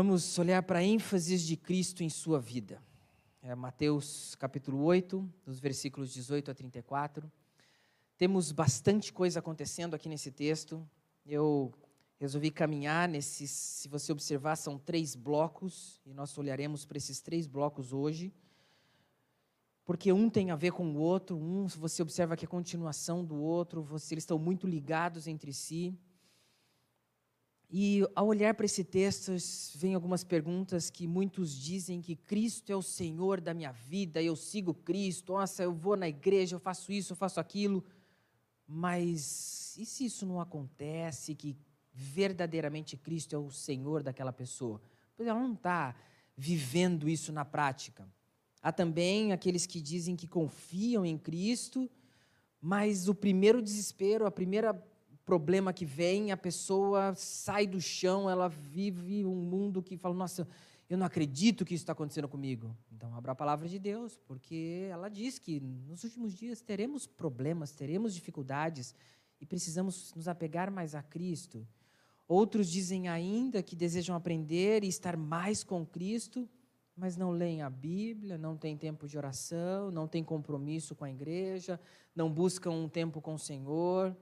Vamos olhar para a ênfase de Cristo em sua vida. É Mateus capítulo 8, dos versículos 18 a 34. Temos bastante coisa acontecendo aqui nesse texto. Eu resolvi caminhar nesses, se você observar, são três blocos, e nós olharemos para esses três blocos hoje, porque um tem a ver com o outro, um você observa que é continuação do outro, você, eles estão muito ligados entre si. E ao olhar para esse texto, vem algumas perguntas que muitos dizem que Cristo é o Senhor da minha vida, eu sigo Cristo, nossa, eu vou na igreja, eu faço isso, eu faço aquilo. Mas e se isso não acontece, que verdadeiramente Cristo é o Senhor daquela pessoa? Pois ela não está vivendo isso na prática. Há também aqueles que dizem que confiam em Cristo, mas o primeiro desespero, a primeira problema que vem, a pessoa sai do chão, ela vive um mundo que fala: Nossa, eu não acredito que isso está acontecendo comigo. Então, abra a palavra de Deus, porque ela diz que nos últimos dias teremos problemas, teremos dificuldades e precisamos nos apegar mais a Cristo. Outros dizem ainda que desejam aprender e estar mais com Cristo, mas não leem a Bíblia, não têm tempo de oração, não têm compromisso com a igreja, não buscam um tempo com o Senhor.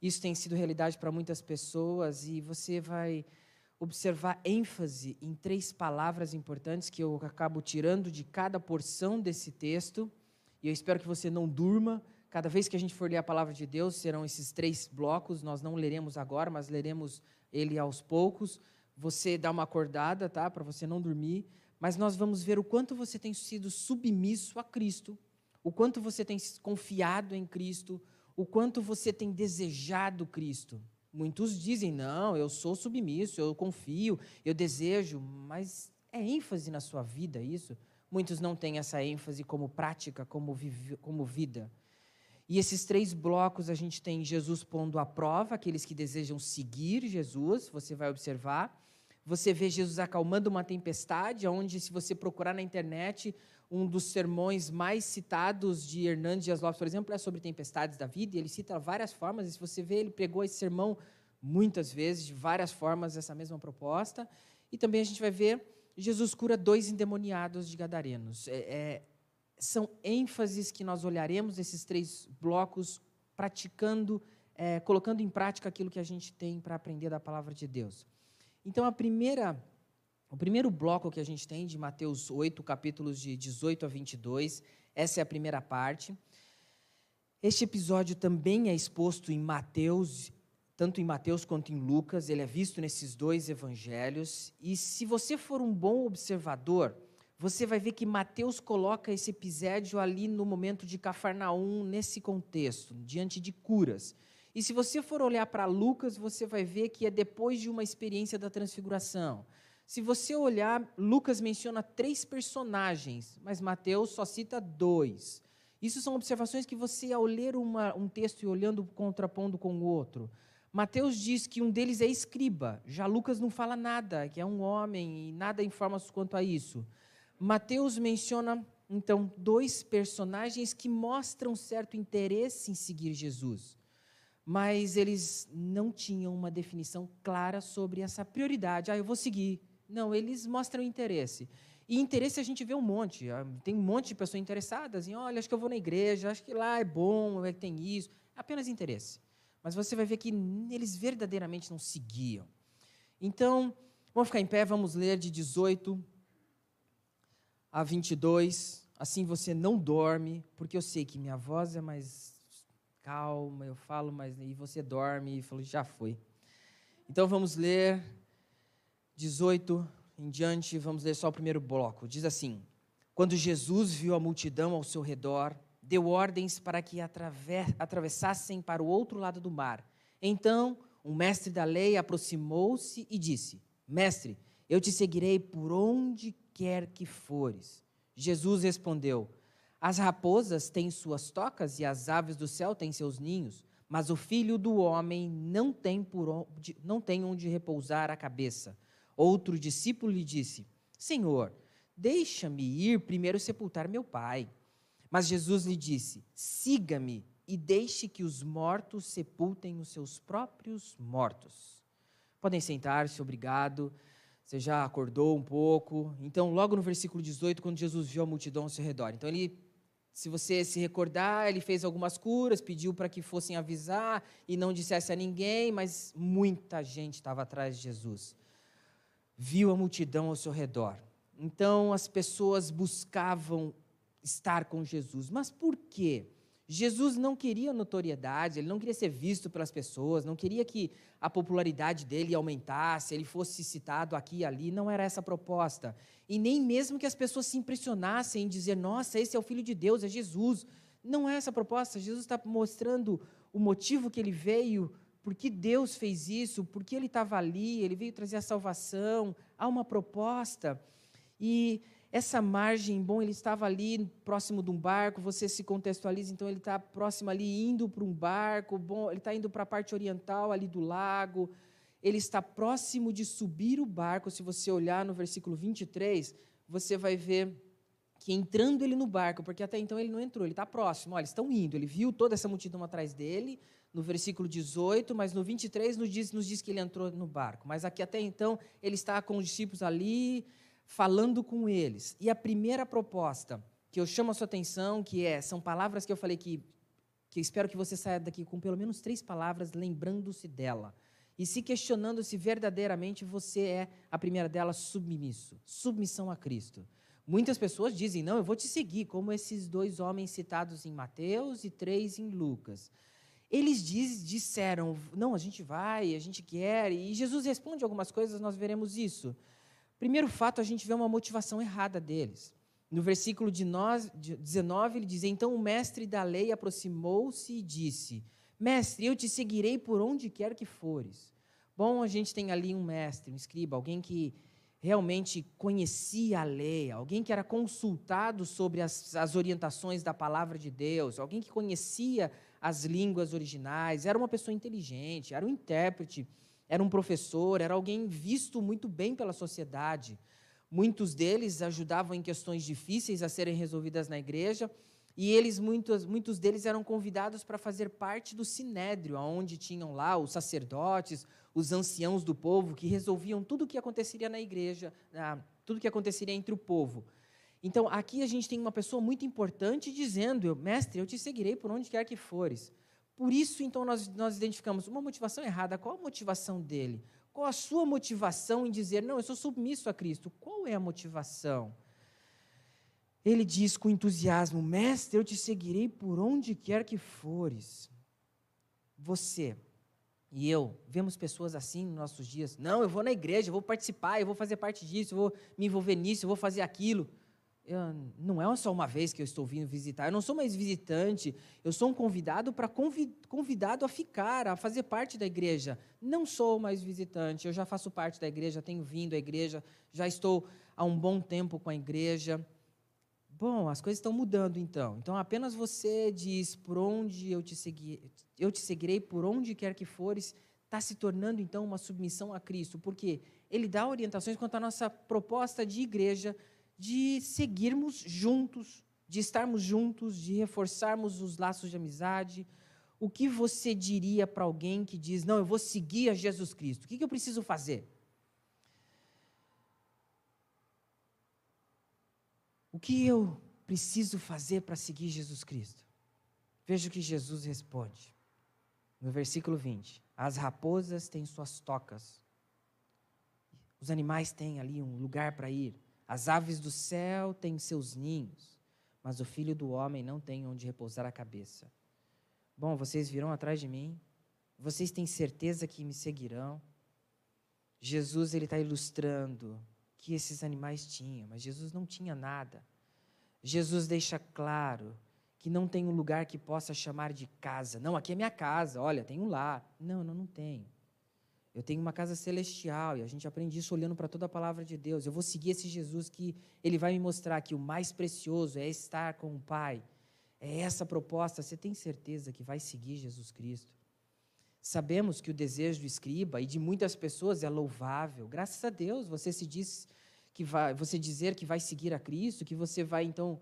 Isso tem sido realidade para muitas pessoas e você vai observar ênfase em três palavras importantes que eu acabo tirando de cada porção desse texto. E eu espero que você não durma. Cada vez que a gente for ler a palavra de Deus, serão esses três blocos. Nós não leremos agora, mas leremos ele aos poucos. Você dá uma acordada, tá? Para você não dormir. Mas nós vamos ver o quanto você tem sido submisso a Cristo, o quanto você tem confiado em Cristo, o quanto você tem desejado Cristo. Muitos dizem, não, eu sou submisso, eu confio, eu desejo, mas é ênfase na sua vida isso? Muitos não têm essa ênfase como prática, como, como vida. E esses três blocos a gente tem Jesus pondo à prova aqueles que desejam seguir Jesus, você vai observar. Você vê Jesus acalmando uma tempestade, onde, se você procurar na internet, um dos sermões mais citados de Hernandes Dias Lopes, por exemplo, é sobre tempestades da vida, e ele cita várias formas, e se você vê, ele pregou esse sermão muitas vezes, de várias formas, essa mesma proposta. E também a gente vai ver Jesus cura dois endemoniados de Gadarenos. É, é, são ênfases que nós olharemos esses três blocos, praticando, é, colocando em prática aquilo que a gente tem para aprender da palavra de Deus. Então, a primeira o primeiro bloco que a gente tem de Mateus 8, capítulos de 18 a 22, essa é a primeira parte. Este episódio também é exposto em Mateus, tanto em Mateus quanto em Lucas, ele é visto nesses dois evangelhos. E se você for um bom observador, você vai ver que Mateus coloca esse episódio ali no momento de Cafarnaum, nesse contexto, diante de curas. E se você for olhar para Lucas, você vai ver que é depois de uma experiência da transfiguração. Se você olhar, Lucas menciona três personagens, mas Mateus só cita dois. Isso são observações que você, ao ler uma, um texto e olhando contrapondo com o outro, Mateus diz que um deles é escriba, já Lucas não fala nada, que é um homem e nada informa quanto a isso. Mateus menciona, então, dois personagens que mostram certo interesse em seguir Jesus, mas eles não tinham uma definição clara sobre essa prioridade. Ah, eu vou seguir, não, eles mostram interesse. E interesse a gente vê um monte. Ah, tem um monte de pessoas interessadas em, olha, acho que eu vou na igreja, acho que lá é bom, é que tem isso. Apenas interesse. Mas você vai ver que eles verdadeiramente não seguiam. Então, vamos ficar em pé, vamos ler de 18 a 22. Assim você não dorme, porque eu sei que minha voz é mais calma, eu falo mais, e você dorme e fala, já foi. Então vamos ler 18 em diante, vamos ler só o primeiro bloco. Diz assim: Quando Jesus viu a multidão ao seu redor, deu ordens para que atravessassem para o outro lado do mar. Então, um mestre da lei aproximou-se e disse: Mestre, eu te seguirei por onde quer que fores. Jesus respondeu: As raposas têm suas tocas e as aves do céu têm seus ninhos, mas o filho do homem não tem, por onde, não tem onde repousar a cabeça. Outro discípulo lhe disse: Senhor, deixa-me ir primeiro sepultar meu pai. Mas Jesus lhe disse: Siga-me e deixe que os mortos sepultem os seus próprios mortos. Podem sentar-se, obrigado. Você já acordou um pouco. Então, logo no versículo 18, quando Jesus viu a multidão ao seu redor. Então, ele, se você se recordar, ele fez algumas curas, pediu para que fossem avisar e não dissesse a ninguém, mas muita gente estava atrás de Jesus. Viu a multidão ao seu redor. Então, as pessoas buscavam estar com Jesus. Mas por quê? Jesus não queria notoriedade, ele não queria ser visto pelas pessoas, não queria que a popularidade dele aumentasse, ele fosse citado aqui e ali, não era essa a proposta. E nem mesmo que as pessoas se impressionassem em dizer, nossa, esse é o Filho de Deus, é Jesus. Não é essa a proposta. Jesus está mostrando o motivo que ele veio, por que Deus fez isso, por que ele estava ali, ele veio trazer a salvação, há uma proposta. E essa margem, bom, ele estava ali próximo de um barco, você se contextualiza, então ele está próximo ali, indo para um barco, bom, ele está indo para a parte oriental ali do lago, ele está próximo de subir o barco. Se você olhar no versículo 23, você vai ver que entrando ele no barco, porque até então ele não entrou, ele está próximo, olha, eles estão indo, ele viu toda essa multidão atrás dele, no versículo 18, mas no 23 nos diz, nos diz que ele entrou no barco. Mas aqui até então ele está com os discípulos ali, falando com eles. E a primeira proposta que eu chamo a sua atenção, que é, são palavras que eu falei que, que espero que você saia daqui com pelo menos três palavras, lembrando-se dela. E se questionando se verdadeiramente você é, a primeira delas, submisso. Submissão a Cristo. Muitas pessoas dizem, não, eu vou te seguir, como esses dois homens citados em Mateus e três em Lucas. Eles diz, disseram, não, a gente vai, a gente quer, e Jesus responde algumas coisas, nós veremos isso. Primeiro fato, a gente vê uma motivação errada deles. No versículo de 19, ele diz: Então o mestre da lei aproximou-se e disse: Mestre, eu te seguirei por onde quer que fores. Bom, a gente tem ali um mestre, um escriba, alguém que realmente conhecia a lei, alguém que era consultado sobre as, as orientações da palavra de Deus, alguém que conhecia as línguas originais, era uma pessoa inteligente, era um intérprete era um professor, era alguém visto muito bem pela sociedade. Muitos deles ajudavam em questões difíceis a serem resolvidas na igreja, e eles muitos, muitos deles eram convidados para fazer parte do sinédrio, onde tinham lá os sacerdotes, os anciãos do povo que resolviam tudo o que aconteceria na igreja, tudo o que aconteceria entre o povo. Então, aqui a gente tem uma pessoa muito importante dizendo: Mestre, eu te seguirei por onde quer que fores. Por isso, então, nós, nós identificamos uma motivação errada. Qual a motivação dele? Qual a sua motivação em dizer, não, eu sou submisso a Cristo? Qual é a motivação? Ele diz com entusiasmo: Mestre, eu te seguirei por onde quer que fores. Você e eu vemos pessoas assim nos nossos dias. Não, eu vou na igreja, eu vou participar, eu vou fazer parte disso, eu vou me envolver nisso, eu vou fazer aquilo não é só uma vez que eu estou vindo visitar, eu não sou mais visitante, eu sou um convidado para convidado a ficar, a fazer parte da igreja. Não sou mais visitante, eu já faço parte da igreja, tenho vindo à igreja, já estou há um bom tempo com a igreja. Bom, as coisas estão mudando então. Então apenas você diz por onde eu te seguir, eu te seguirei por onde quer que fores, está se tornando então uma submissão a Cristo, porque ele dá orientações quanto à nossa proposta de igreja de seguirmos juntos, de estarmos juntos, de reforçarmos os laços de amizade. O que você diria para alguém que diz: Não, eu vou seguir a Jesus Cristo? O que eu preciso fazer? O que eu preciso fazer para seguir Jesus Cristo? Veja o que Jesus responde. No versículo 20: As raposas têm suas tocas, os animais têm ali um lugar para ir, as aves do céu têm seus ninhos, mas o filho do homem não tem onde repousar a cabeça. Bom, vocês virão atrás de mim? Vocês têm certeza que me seguirão? Jesus ele está ilustrando que esses animais tinham, mas Jesus não tinha nada. Jesus deixa claro que não tem um lugar que possa chamar de casa. Não, aqui é minha casa, olha, tem um lá. Não, não, não tenho. Eu tenho uma casa celestial e a gente aprende isso olhando para toda a palavra de Deus. Eu vou seguir esse Jesus que ele vai me mostrar que o mais precioso é estar com o Pai. É essa proposta. Você tem certeza que vai seguir Jesus Cristo? Sabemos que o desejo do escriba e de muitas pessoas é louvável. Graças a Deus, você se diz que vai, você dizer que vai seguir a Cristo, que você vai então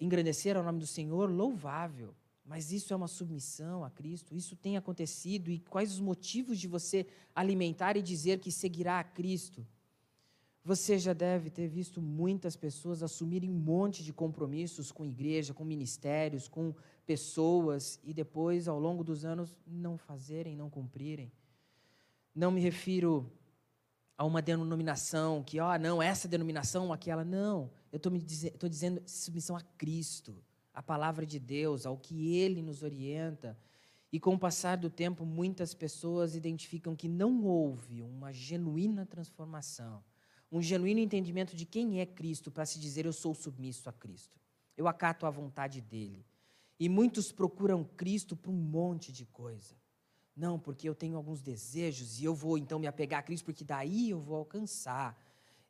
engrandecer ao nome do Senhor, louvável. Mas isso é uma submissão a Cristo? Isso tem acontecido? E quais os motivos de você alimentar e dizer que seguirá a Cristo? Você já deve ter visto muitas pessoas assumirem um monte de compromissos com igreja, com ministérios, com pessoas e depois, ao longo dos anos, não fazerem, não cumprirem. Não me refiro a uma denominação que, ó, oh, não, essa denominação, aquela. Não. Eu estou dizendo submissão a Cristo, a palavra de Deus, ao que Ele nos orienta. E com o passar do tempo, muitas pessoas identificam que não houve uma genuína transformação um genuíno entendimento de quem é Cristo para se dizer eu sou submisso a Cristo. Eu acato a vontade dele. E muitos procuram Cristo por um monte de coisa. Não, porque eu tenho alguns desejos e eu vou então me apegar a Cristo porque daí eu vou alcançar.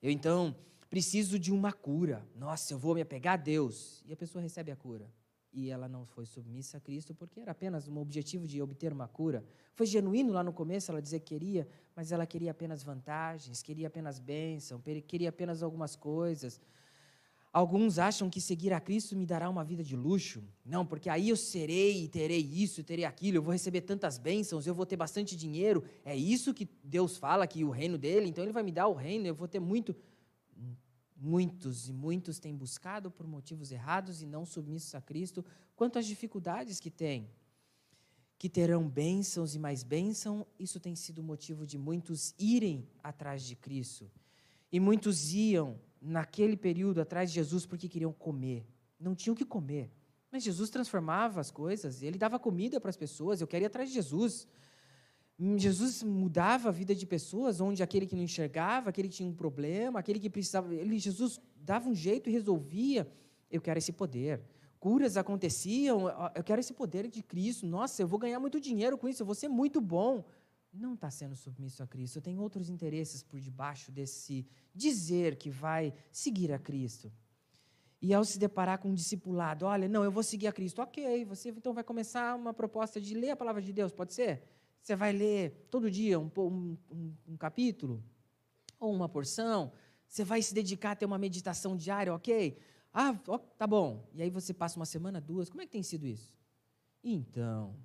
Eu então preciso de uma cura. Nossa, eu vou me apegar a Deus. E a pessoa recebe a cura e ela não foi submissa a Cristo porque era apenas um objetivo de obter uma cura. Foi genuíno lá no começo ela dizer que queria, mas ela queria apenas vantagens, queria apenas bênção, queria apenas algumas coisas. Alguns acham que seguir a Cristo me dará uma vida de luxo. Não, porque aí eu serei, terei isso, terei aquilo, eu vou receber tantas bênçãos, eu vou ter bastante dinheiro. É isso que Deus fala, que o reino dele, então ele vai me dar o reino, eu vou ter muito. Muitos e muitos têm buscado por motivos errados e não submissos a Cristo, quanto às dificuldades que têm. Que terão bênçãos e mais bênção, isso tem sido motivo de muitos irem atrás de Cristo. E muitos iam, naquele período, atrás de Jesus porque queriam comer. Não tinham o que comer. Mas Jesus transformava as coisas, ele dava comida para as pessoas. Eu quero ir atrás de Jesus. Jesus mudava a vida de pessoas, onde aquele que não enxergava, aquele que tinha um problema, aquele que precisava, ele, Jesus dava um jeito e resolvia. Eu quero esse poder. Curas aconteciam, eu quero esse poder de Cristo. Nossa, eu vou ganhar muito dinheiro com isso, eu vou ser muito bom. Não está sendo submisso a Cristo. Tem outros interesses por debaixo desse dizer que vai seguir a Cristo. E ao se deparar com um discipulado, olha, não, eu vou seguir a Cristo. Ok, você então vai começar uma proposta de ler a palavra de Deus, pode ser? Você vai ler todo dia um, um, um, um capítulo ou uma porção. Você vai se dedicar a ter uma meditação diária, ok? Ah, tá bom. E aí você passa uma semana, duas. Como é que tem sido isso? Então,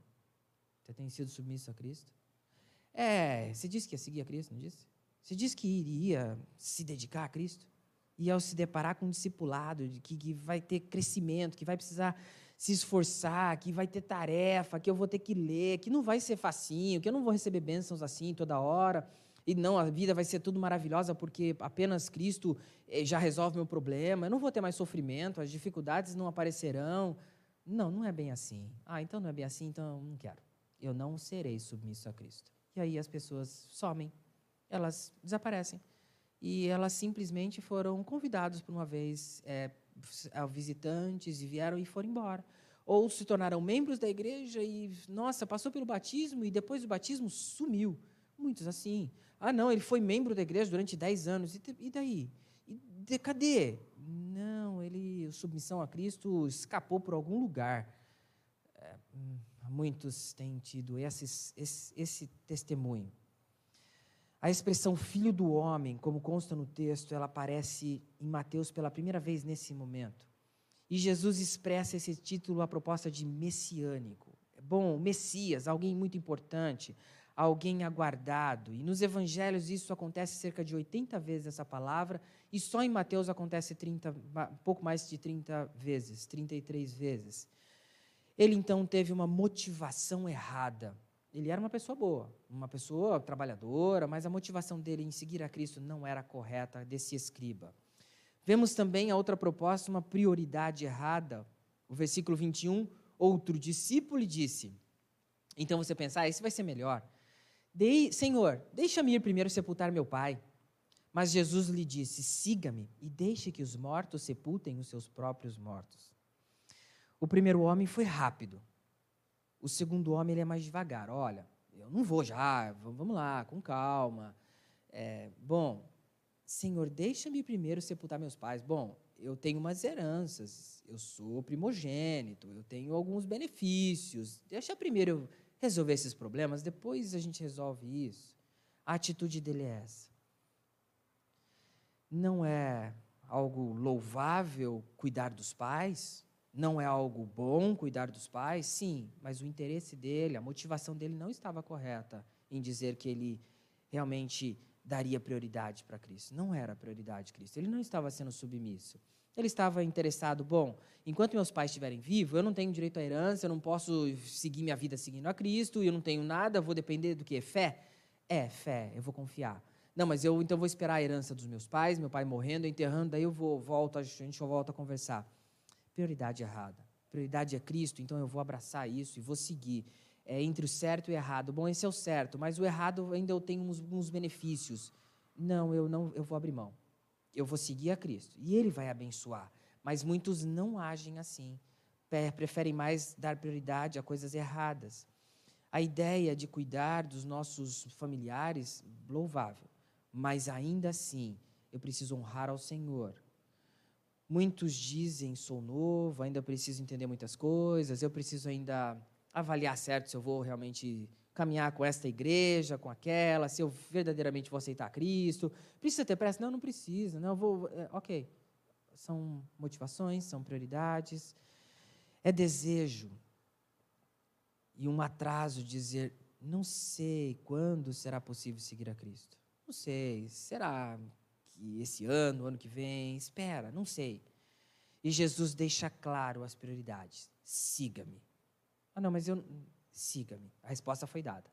você tem sido submisso a Cristo? É, você disse que ia seguir a Cristo, não disse? Você disse que iria se dedicar a Cristo? E ao se deparar com um discipulado, que, que vai ter crescimento, que vai precisar se esforçar, que vai ter tarefa, que eu vou ter que ler, que não vai ser facinho, que eu não vou receber bênçãos assim toda hora. E não, a vida vai ser tudo maravilhosa porque apenas Cristo eh, já resolve meu problema. Eu não vou ter mais sofrimento, as dificuldades não aparecerão. Não, não é bem assim. Ah, então não é bem assim, então não quero. Eu não serei submisso a Cristo. E aí as pessoas somem, elas desaparecem. E elas simplesmente foram convidados por uma vez é, visitantes e vieram e foram embora. Ou se tornaram membros da igreja e, nossa, passou pelo batismo e depois do batismo sumiu. Muitos assim. Ah, não, ele foi membro da igreja durante 10 anos. E, e daí? E de, cadê? Não, ele, submissão a Cristo, escapou por algum lugar. É, hum, muitos têm tido esse, esse, esse testemunho. A expressão filho do homem, como consta no texto, ela aparece em Mateus pela primeira vez nesse momento. E Jesus expressa esse título a proposta de messiânico. Bom, Messias, alguém muito importante, alguém aguardado. E nos evangelhos isso acontece cerca de 80 vezes essa palavra, e só em Mateus acontece 30, pouco mais de 30 vezes, 33 vezes. Ele então teve uma motivação errada ele era uma pessoa boa, uma pessoa trabalhadora, mas a motivação dele em seguir a Cristo não era correta desse escriba. Vemos também a outra proposta, uma prioridade errada. O versículo 21, outro discípulo lhe disse. Então você pensa, ah, esse vai ser melhor. Dei, Senhor, deixa-me ir primeiro sepultar meu pai. Mas Jesus lhe disse: siga-me e deixe que os mortos sepultem os seus próprios mortos. O primeiro homem foi rápido, o segundo homem ele é mais devagar. Olha, eu não vou já, vamos lá, com calma. É, bom, Senhor, deixa-me primeiro sepultar meus pais. Bom, eu tenho umas heranças, eu sou primogênito, eu tenho alguns benefícios. Deixa primeiro eu resolver esses problemas, depois a gente resolve isso. A atitude dele é essa. Não é algo louvável cuidar dos pais? Não é algo bom cuidar dos pais? Sim, mas o interesse dele, a motivação dele não estava correta em dizer que ele realmente daria prioridade para Cristo. Não era prioridade Cristo. Ele não estava sendo submisso. Ele estava interessado, bom, enquanto meus pais estiverem vivos, eu não tenho direito à herança, eu não posso seguir minha vida seguindo a Cristo, eu não tenho nada, vou depender do que? Fé? É, fé, eu vou confiar. Não, mas eu então vou esperar a herança dos meus pais, meu pai morrendo, enterrando, daí eu vou, volto, a gente volta a conversar. Prioridade errada. Prioridade é Cristo, então eu vou abraçar isso e vou seguir é, entre o certo e o errado. Bom, esse é o certo, mas o errado ainda eu tenho uns, uns benefícios. Não, eu não, eu vou abrir mão. Eu vou seguir a Cristo e Ele vai abençoar. Mas muitos não agem assim. Preferem mais dar prioridade a coisas erradas. A ideia de cuidar dos nossos familiares, louvável. Mas ainda assim, eu preciso honrar ao Senhor. Muitos dizem, sou novo, ainda preciso entender muitas coisas, eu preciso ainda avaliar certo se eu vou realmente caminhar com esta igreja, com aquela, se eu verdadeiramente vou aceitar Cristo. Precisa ter pressa? Não, não precisa. Não, vou. É, ok. São motivações, são prioridades. É desejo. E um atraso dizer, não sei quando será possível seguir a Cristo. Não sei. Será que esse ano, ano que vem? Espera, não sei. E Jesus deixa claro as prioridades. Siga-me. Ah, não, mas eu. Siga-me. A resposta foi dada.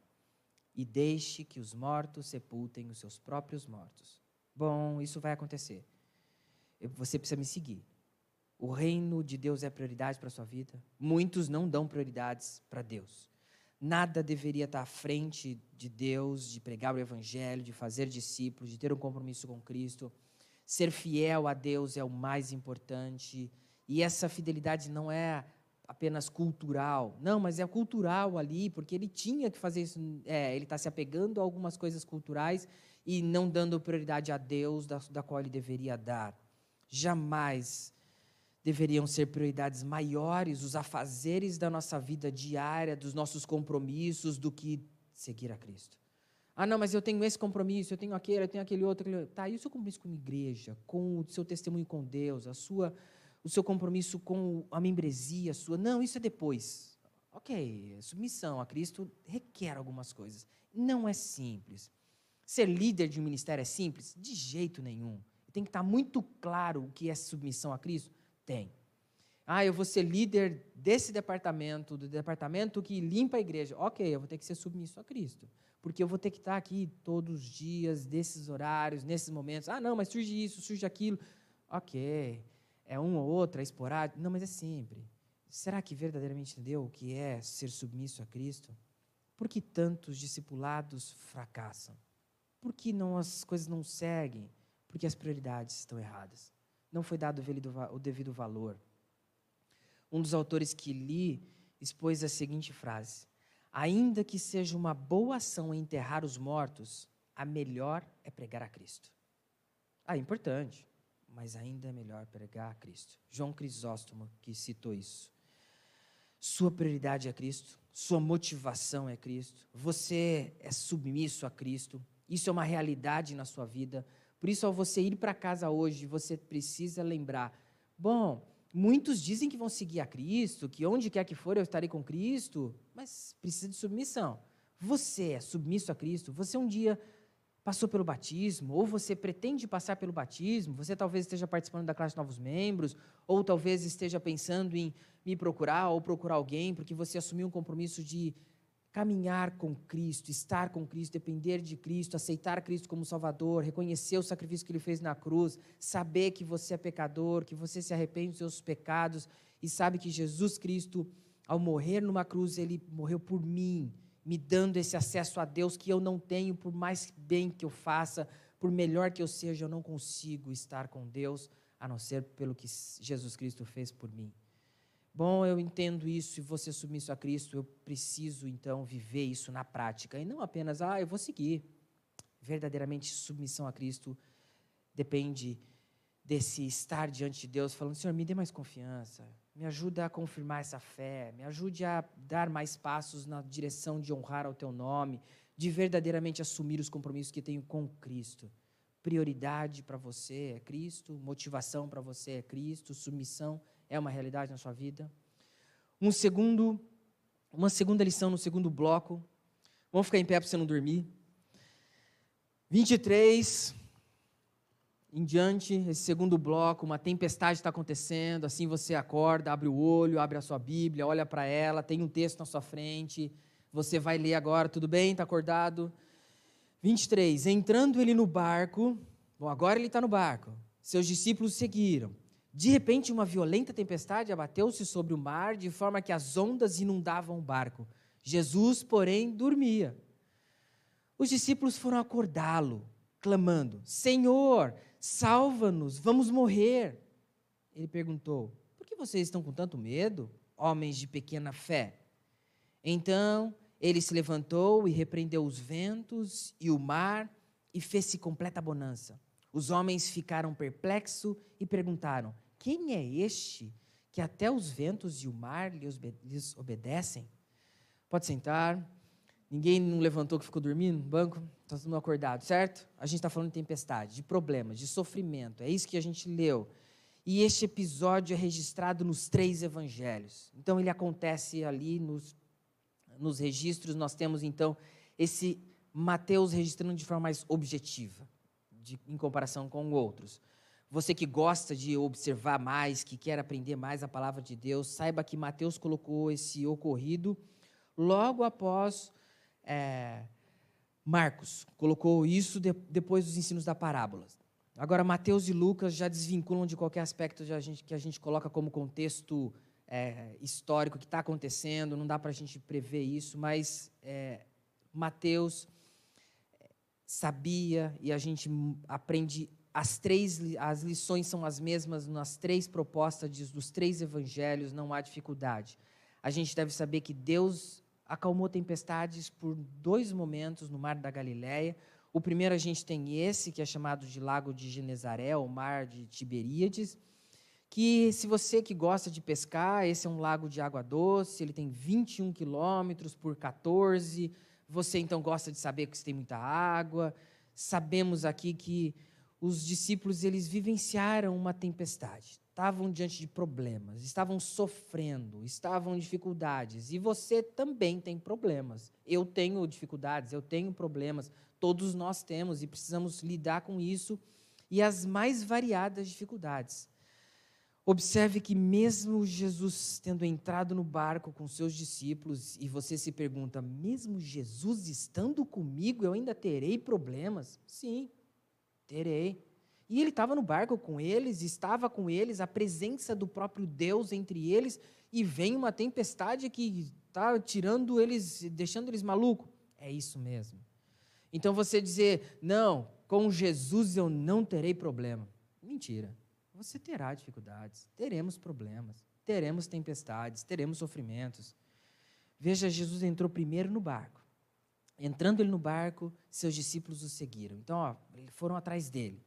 E deixe que os mortos sepultem os seus próprios mortos. Bom, isso vai acontecer. Você precisa me seguir. O reino de Deus é prioridade para a sua vida. Muitos não dão prioridades para Deus. Nada deveria estar à frente de Deus, de pregar o Evangelho, de fazer discípulos, de ter um compromisso com Cristo. Ser fiel a Deus é o mais importante. E essa fidelidade não é apenas cultural. Não, mas é cultural ali, porque ele tinha que fazer isso. É, ele está se apegando a algumas coisas culturais e não dando prioridade a Deus, da, da qual ele deveria dar. Jamais deveriam ser prioridades maiores os afazeres da nossa vida diária, dos nossos compromissos, do que seguir a Cristo. Ah, não, mas eu tenho esse compromisso, eu tenho aquele, eu tenho aquele outro. Aquele... Tá, e o seu compromisso com a igreja, com o seu testemunho com Deus, a sua o seu compromisso com a membresia sua. Não, isso é depois. Ok, submissão a Cristo requer algumas coisas. Não é simples. Ser líder de um ministério é simples? De jeito nenhum. Tem que estar muito claro o que é submissão a Cristo? Tem. Ah, eu vou ser líder desse departamento, do departamento que limpa a igreja. Ok, eu vou ter que ser submisso a Cristo. Porque eu vou ter que estar aqui todos os dias, desses horários, nesses momentos. Ah, não, mas surge isso, surge aquilo. Ok é um ou outro, é esporádico. Não, mas é sempre. Será que verdadeiramente entendeu o que é ser submisso a Cristo? Por que tantos discipulados fracassam? Por que não, as coisas não seguem? Porque as prioridades estão erradas. Não foi dado o devido valor. Um dos autores que li expôs a seguinte frase: Ainda que seja uma boa ação enterrar os mortos, a melhor é pregar a Cristo. Ah, é importante mas ainda é melhor pregar a Cristo. João Crisóstomo que citou isso. Sua prioridade é Cristo, sua motivação é Cristo, você é submisso a Cristo, isso é uma realidade na sua vida. Por isso, ao você ir para casa hoje, você precisa lembrar: bom, muitos dizem que vão seguir a Cristo, que onde quer que for eu estarei com Cristo, mas precisa de submissão. Você é submisso a Cristo, você um dia passou pelo batismo, ou você pretende passar pelo batismo, você talvez esteja participando da classe de novos membros, ou talvez esteja pensando em me procurar ou procurar alguém, porque você assumiu um compromisso de caminhar com Cristo, estar com Cristo, depender de Cristo, aceitar Cristo como Salvador, reconhecer o sacrifício que Ele fez na cruz, saber que você é pecador, que você se arrepende dos seus pecados e sabe que Jesus Cristo, ao morrer numa cruz, Ele morreu por mim me dando esse acesso a Deus que eu não tenho, por mais bem que eu faça, por melhor que eu seja, eu não consigo estar com Deus, a não ser pelo que Jesus Cristo fez por mim. Bom, eu entendo isso e vou ser submisso a Cristo, eu preciso então viver isso na prática e não apenas, ah, eu vou seguir. Verdadeiramente, submissão a Cristo depende desse estar diante de Deus, falando: Senhor, me dê mais confiança, me ajuda a confirmar essa fé, me ajude a dar mais passos na direção de honrar ao teu nome, de verdadeiramente assumir os compromissos que tenho com Cristo. Prioridade para você é Cristo, motivação para você é Cristo, submissão é uma realidade na sua vida. Um segundo, uma segunda lição no segundo bloco. Vamos ficar em pé para você não dormir. 23 em diante, esse segundo bloco, uma tempestade está acontecendo, assim você acorda, abre o olho, abre a sua Bíblia, olha para ela, tem um texto na sua frente, você vai ler agora, tudo bem? Está acordado? 23. Entrando ele no barco, bom, agora ele está no barco, seus discípulos seguiram. De repente, uma violenta tempestade abateu-se sobre o mar, de forma que as ondas inundavam o barco. Jesus, porém, dormia. Os discípulos foram acordá-lo, clamando: Senhor, salva-nos, vamos morrer. Ele perguntou: Por que vocês estão com tanto medo, homens de pequena fé? Então ele se levantou e repreendeu os ventos e o mar e fez-se completa bonança. Os homens ficaram perplexos e perguntaram: Quem é este que até os ventos e o mar lhes obedecem? Pode sentar. Ninguém não levantou que ficou dormindo no banco? Está todo mundo acordado, certo? A gente está falando de tempestade, de problemas, de sofrimento. É isso que a gente leu. E este episódio é registrado nos três evangelhos. Então, ele acontece ali nos, nos registros. Nós temos, então, esse Mateus registrando de forma mais objetiva, de, em comparação com outros. Você que gosta de observar mais, que quer aprender mais a palavra de Deus, saiba que Mateus colocou esse ocorrido logo após é, Marcos colocou isso de, depois dos ensinos da parábola. Agora, Mateus e Lucas já desvinculam de qualquer aspecto a gente, que a gente coloca como contexto é, histórico que está acontecendo, não dá para a gente prever isso, mas é, Mateus é, sabia e a gente aprende as três as lições são as mesmas nas três propostas dos três evangelhos, não há dificuldade. A gente deve saber que Deus acalmou tempestades por dois momentos no Mar da Galileia. O primeiro a gente tem esse, que é chamado de Lago de Genezaré, o Mar de Tiberíades, que se você que gosta de pescar, esse é um lago de água doce, ele tem 21 quilômetros por 14. Você então gosta de saber que tem muita água. Sabemos aqui que os discípulos eles vivenciaram uma tempestade estavam diante de problemas, estavam sofrendo, estavam em dificuldades. E você também tem problemas. Eu tenho dificuldades, eu tenho problemas. Todos nós temos e precisamos lidar com isso e as mais variadas dificuldades. Observe que, mesmo Jesus tendo entrado no barco com seus discípulos, e você se pergunta, mesmo Jesus estando comigo, eu ainda terei problemas? Sim, terei. E ele estava no barco com eles, estava com eles, a presença do próprio Deus entre eles, e vem uma tempestade que está tirando eles, deixando eles malucos. É isso mesmo. Então você dizer, não, com Jesus eu não terei problema. Mentira. Você terá dificuldades, teremos problemas, teremos tempestades, teremos sofrimentos. Veja, Jesus entrou primeiro no barco. Entrando ele no barco, seus discípulos o seguiram. Então, ó, foram atrás dele.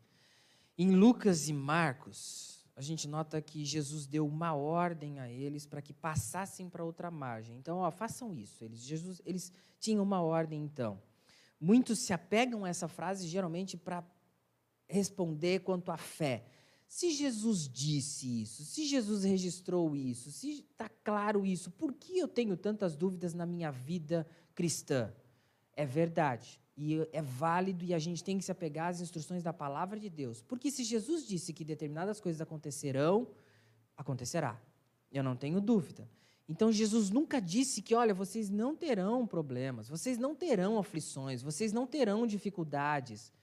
Em Lucas e Marcos, a gente nota que Jesus deu uma ordem a eles para que passassem para outra margem. Então, ó, façam isso. Eles, Jesus, eles tinham uma ordem, então. Muitos se apegam a essa frase geralmente para responder quanto à fé. Se Jesus disse isso, se Jesus registrou isso, se está claro isso, por que eu tenho tantas dúvidas na minha vida cristã? É verdade e é válido e a gente tem que se apegar às instruções da palavra de Deus. Porque se Jesus disse que determinadas coisas acontecerão, acontecerá. Eu não tenho dúvida. Então Jesus nunca disse que, olha, vocês não terão problemas, vocês não terão aflições, vocês não terão dificuldades.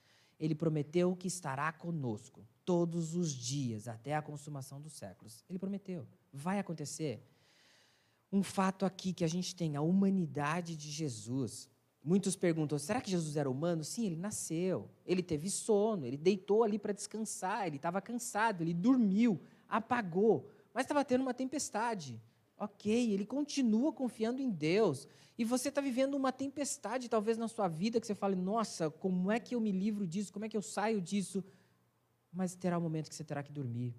Ele prometeu que estará conosco todos os dias até a consumação dos séculos. Ele prometeu. Vai acontecer. Um fato aqui que a gente tem a humanidade de Jesus. Muitos perguntam: será que Jesus era humano? Sim, ele nasceu, ele teve sono, ele deitou ali para descansar, ele estava cansado, ele dormiu, apagou, mas estava tendo uma tempestade. Ok, ele continua confiando em Deus. E você está vivendo uma tempestade, talvez na sua vida, que você fale: nossa, como é que eu me livro disso? Como é que eu saio disso? Mas terá um momento que você terá que dormir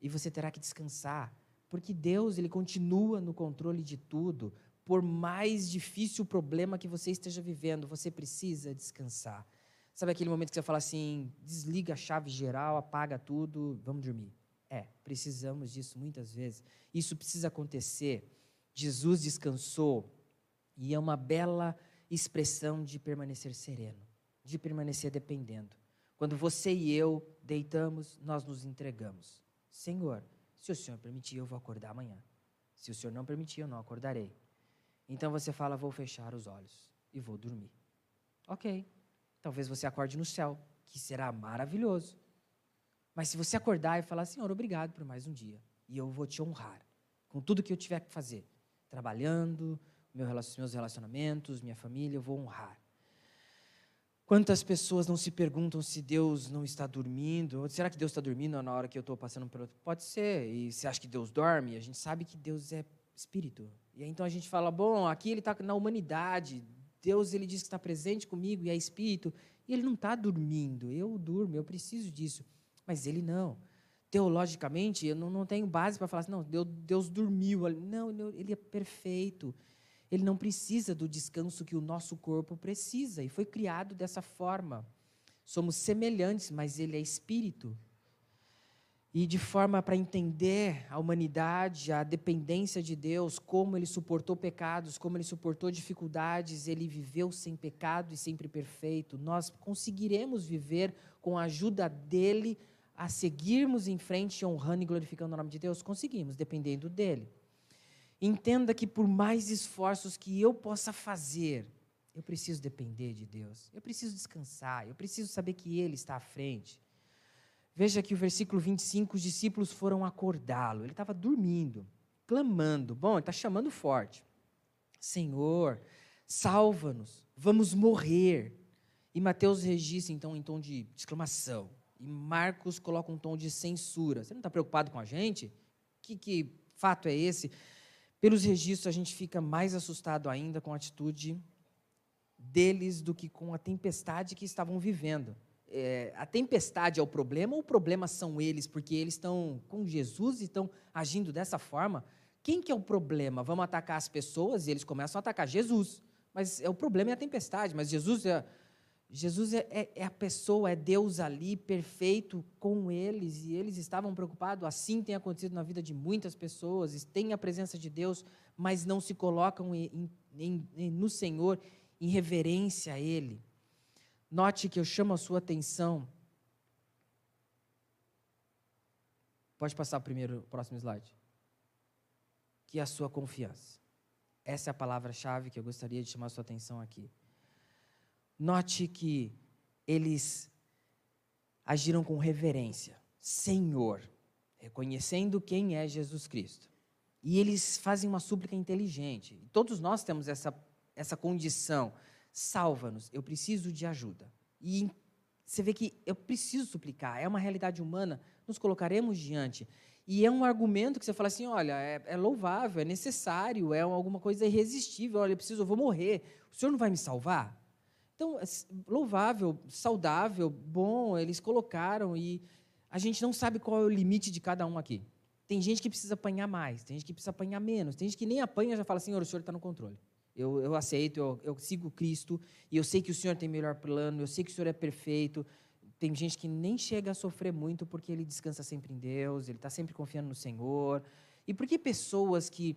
e você terá que descansar, porque Deus ele continua no controle de tudo por mais difícil o problema que você esteja vivendo, você precisa descansar. Sabe aquele momento que você fala assim, desliga a chave geral, apaga tudo, vamos dormir. É, precisamos disso muitas vezes. Isso precisa acontecer. Jesus descansou e é uma bela expressão de permanecer sereno. de permanecer dependendo. Quando você e eu deitamos, nós nos entregamos. Senhor, se o Senhor permitir, eu vou acordar amanhã. Se o Senhor não permitir, eu não acordarei. Então você fala: vou fechar os olhos e vou dormir. Ok. Talvez você acorde no céu, que será maravilhoso. Mas se você acordar e falar: Senhor, obrigado por mais um dia, e eu vou te honrar com tudo que eu tiver que fazer, trabalhando, meus relacionamentos, minha família, eu vou honrar. Quantas pessoas não se perguntam se Deus não está dormindo? Será que Deus está dormindo na hora que eu estou passando pelo. Pode ser. E você acha que Deus dorme? A gente sabe que Deus é espírito. E então a gente fala: bom, aqui ele está na humanidade. Deus ele diz que está presente comigo e é espírito. E ele não está dormindo. Eu durmo, eu preciso disso. Mas ele não. Teologicamente, eu não, não tenho base para falar assim, não, Deus, Deus dormiu. Não, ele é perfeito. Ele não precisa do descanso que o nosso corpo precisa. E foi criado dessa forma. Somos semelhantes, mas ele é espírito. E de forma para entender a humanidade, a dependência de Deus, como ele suportou pecados, como ele suportou dificuldades, ele viveu sem pecado e sempre perfeito. Nós conseguiremos viver com a ajuda dele a seguirmos em frente, honrando e glorificando o nome de Deus? Conseguimos, dependendo dele. Entenda que por mais esforços que eu possa fazer, eu preciso depender de Deus. Eu preciso descansar, eu preciso saber que Ele está à frente. Veja que o versículo 25, os discípulos foram acordá-lo. Ele estava dormindo, clamando. Bom, ele está chamando forte. Senhor, salva-nos, vamos morrer. E Mateus registra então em tom de exclamação. E Marcos coloca um tom de censura. Você não está preocupado com a gente? Que, que fato é esse? Pelos registros, a gente fica mais assustado ainda com a atitude deles do que com a tempestade que estavam vivendo. É, a tempestade é o problema ou o problema são eles, porque eles estão com Jesus e estão agindo dessa forma? Quem que é o problema? Vamos atacar as pessoas e eles começam a atacar Jesus. Mas é o problema é a tempestade, mas Jesus é, Jesus é, é, é, a pessoa, é Deus ali, perfeito com eles, e eles estavam preocupados. Assim tem acontecido na vida de muitas pessoas, têm a presença de Deus, mas não se colocam em, em, no Senhor em reverência a Ele. Note que eu chamo a sua atenção. Pode passar o primeiro, próximo slide. Que é a sua confiança. Essa é a palavra-chave que eu gostaria de chamar a sua atenção aqui. Note que eles agiram com reverência, Senhor, reconhecendo quem é Jesus Cristo. E eles fazem uma súplica inteligente. Todos nós temos essa, essa condição. Salva-nos, eu preciso de ajuda. E você vê que eu preciso suplicar, é uma realidade humana, nos colocaremos diante. E é um argumento que você fala assim: olha, é, é louvável, é necessário, é alguma coisa irresistível, olha, eu preciso, eu vou morrer. O senhor não vai me salvar? Então, louvável, saudável, bom, eles colocaram e a gente não sabe qual é o limite de cada um aqui. Tem gente que precisa apanhar mais, tem gente que precisa apanhar menos, tem gente que nem apanha já fala, Senhor, o Senhor está no controle. Eu, eu aceito, eu, eu sigo Cristo e eu sei que o Senhor tem melhor plano, eu sei que o Senhor é perfeito. Tem gente que nem chega a sofrer muito porque ele descansa sempre em Deus, ele está sempre confiando no Senhor. E por que pessoas que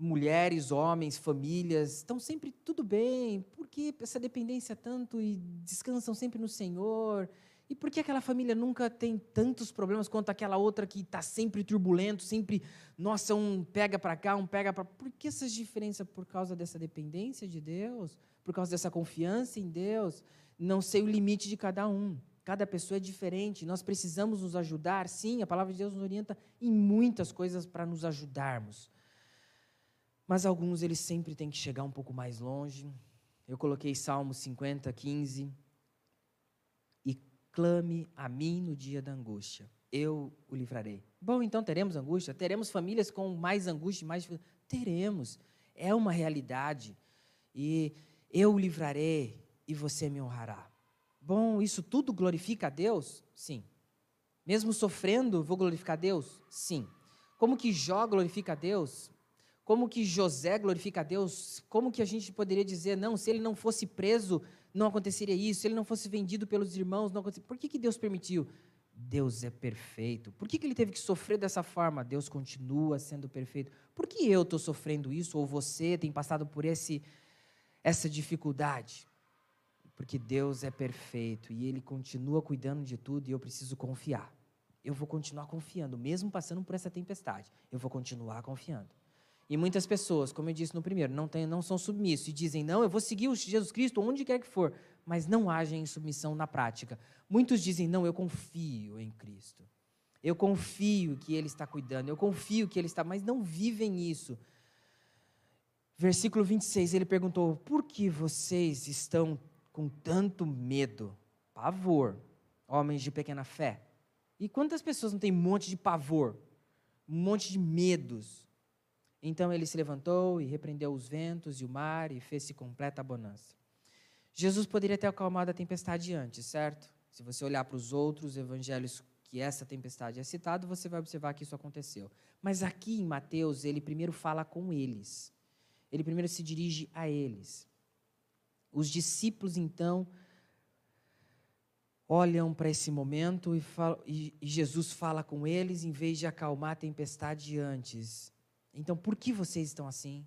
mulheres, homens, famílias, estão sempre tudo bem, por que essa dependência tanto e descansam sempre no Senhor? E por que aquela família nunca tem tantos problemas quanto aquela outra que está sempre turbulento, sempre, nossa, um pega para cá, um pega para. Por que essas diferenças? Por causa dessa dependência de Deus? Por causa dessa confiança em Deus? Não sei o limite de cada um. Cada pessoa é diferente. Nós precisamos nos ajudar. Sim, a palavra de Deus nos orienta em muitas coisas para nos ajudarmos. Mas alguns eles sempre têm que chegar um pouco mais longe. Eu coloquei Salmo 50, 15. E clame a mim no dia da angústia, eu o livrarei. Bom, então teremos angústia? Teremos famílias com mais angústia, mais Teremos. É uma realidade. E eu o livrarei e você me honrará. Bom, isso tudo glorifica a Deus? Sim. Mesmo sofrendo, vou glorificar a Deus? Sim. Como que Jó glorifica a Deus? Como que José glorifica a Deus? Como que a gente poderia dizer, não, se ele não fosse preso, não aconteceria isso, se ele não fosse vendido pelos irmãos, não aconteceria. Por que, que Deus permitiu? Deus é perfeito. Por que, que ele teve que sofrer dessa forma? Deus continua sendo perfeito. Por que eu estou sofrendo isso, ou você tem passado por esse, essa dificuldade? Porque Deus é perfeito e Ele continua cuidando de tudo e eu preciso confiar. Eu vou continuar confiando, mesmo passando por essa tempestade. Eu vou continuar confiando. E muitas pessoas, como eu disse no primeiro, não, tem, não são submissos e dizem, não, eu vou seguir o Jesus Cristo onde quer que for, mas não agem em submissão na prática. Muitos dizem, não, eu confio em Cristo. Eu confio que Ele está cuidando, eu confio que Ele está, mas não vivem isso. Versículo 26, ele perguntou: Por que vocês estão com tanto medo? Pavor, homens de pequena fé. E quantas pessoas não têm um monte de pavor, um monte de medos? Então ele se levantou e repreendeu os ventos e o mar e fez-se completa bonança. Jesus poderia ter acalmado a tempestade antes, certo? Se você olhar para os outros evangelhos que essa tempestade é citado, você vai observar que isso aconteceu. Mas aqui em Mateus, ele primeiro fala com eles. Ele primeiro se dirige a eles. Os discípulos, então, olham para esse momento e, e, e, Jesus fala com eles em vez de acalmar a tempestade antes. Então, por que vocês estão assim?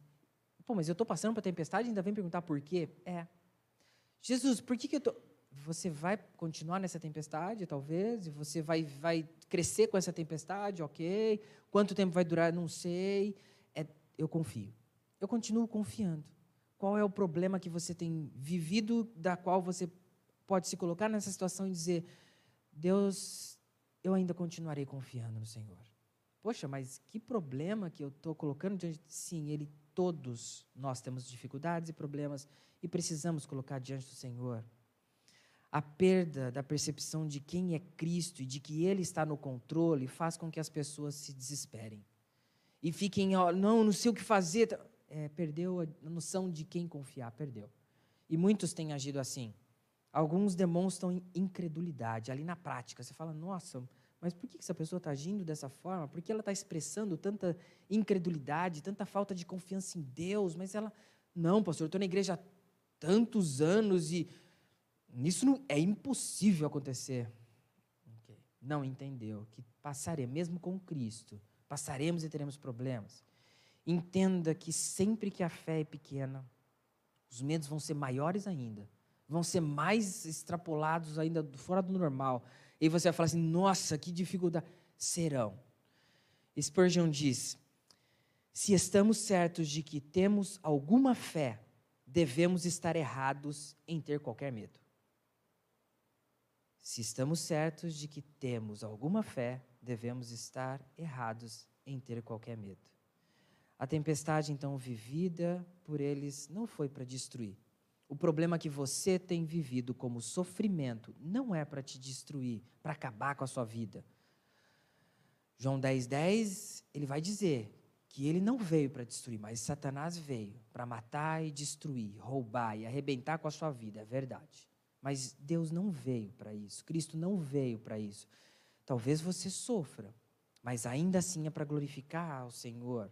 Pô, mas eu estou passando para a tempestade e ainda vem perguntar por quê? É. Jesus, por que, que eu estou. Você vai continuar nessa tempestade, talvez, e você vai, vai crescer com essa tempestade, ok. Quanto tempo vai durar, não sei. É, eu confio. Eu continuo confiando. Qual é o problema que você tem vivido, da qual você pode se colocar nessa situação e dizer: Deus, eu ainda continuarei confiando no Senhor. Poxa, mas que problema que eu estou colocando diante de Sim, Ele, todos nós temos dificuldades e problemas e precisamos colocar diante do Senhor. A perda da percepção de quem é Cristo e de que Ele está no controle faz com que as pessoas se desesperem. E fiquem, não, não sei o que fazer é, perdeu a noção de quem confiar, perdeu. E muitos têm agido assim. Alguns demonstram incredulidade ali na prática. Você fala, nossa, mas por que essa pessoa está agindo dessa forma? Por que ela está expressando tanta incredulidade, tanta falta de confiança em Deus? Mas ela, não, pastor, eu estou na igreja há tantos anos e isso não, é impossível acontecer. Okay. Não entendeu que passaremos, mesmo com Cristo, passaremos e teremos problemas. Entenda que sempre que a fé é pequena, os medos vão ser maiores ainda, vão ser mais extrapolados ainda fora do normal. E você vai falar assim: nossa, que dificuldade. Serão. Spurgeon diz: se estamos certos de que temos alguma fé, devemos estar errados em ter qualquer medo. Se estamos certos de que temos alguma fé, devemos estar errados em ter qualquer medo. A tempestade, então, vivida por eles não foi para destruir. O problema que você tem vivido como sofrimento não é para te destruir, para acabar com a sua vida. João 10, 10, ele vai dizer que ele não veio para destruir, mas Satanás veio para matar e destruir, roubar e arrebentar com a sua vida, é verdade. Mas Deus não veio para isso, Cristo não veio para isso. Talvez você sofra, mas ainda assim é para glorificar ao Senhor.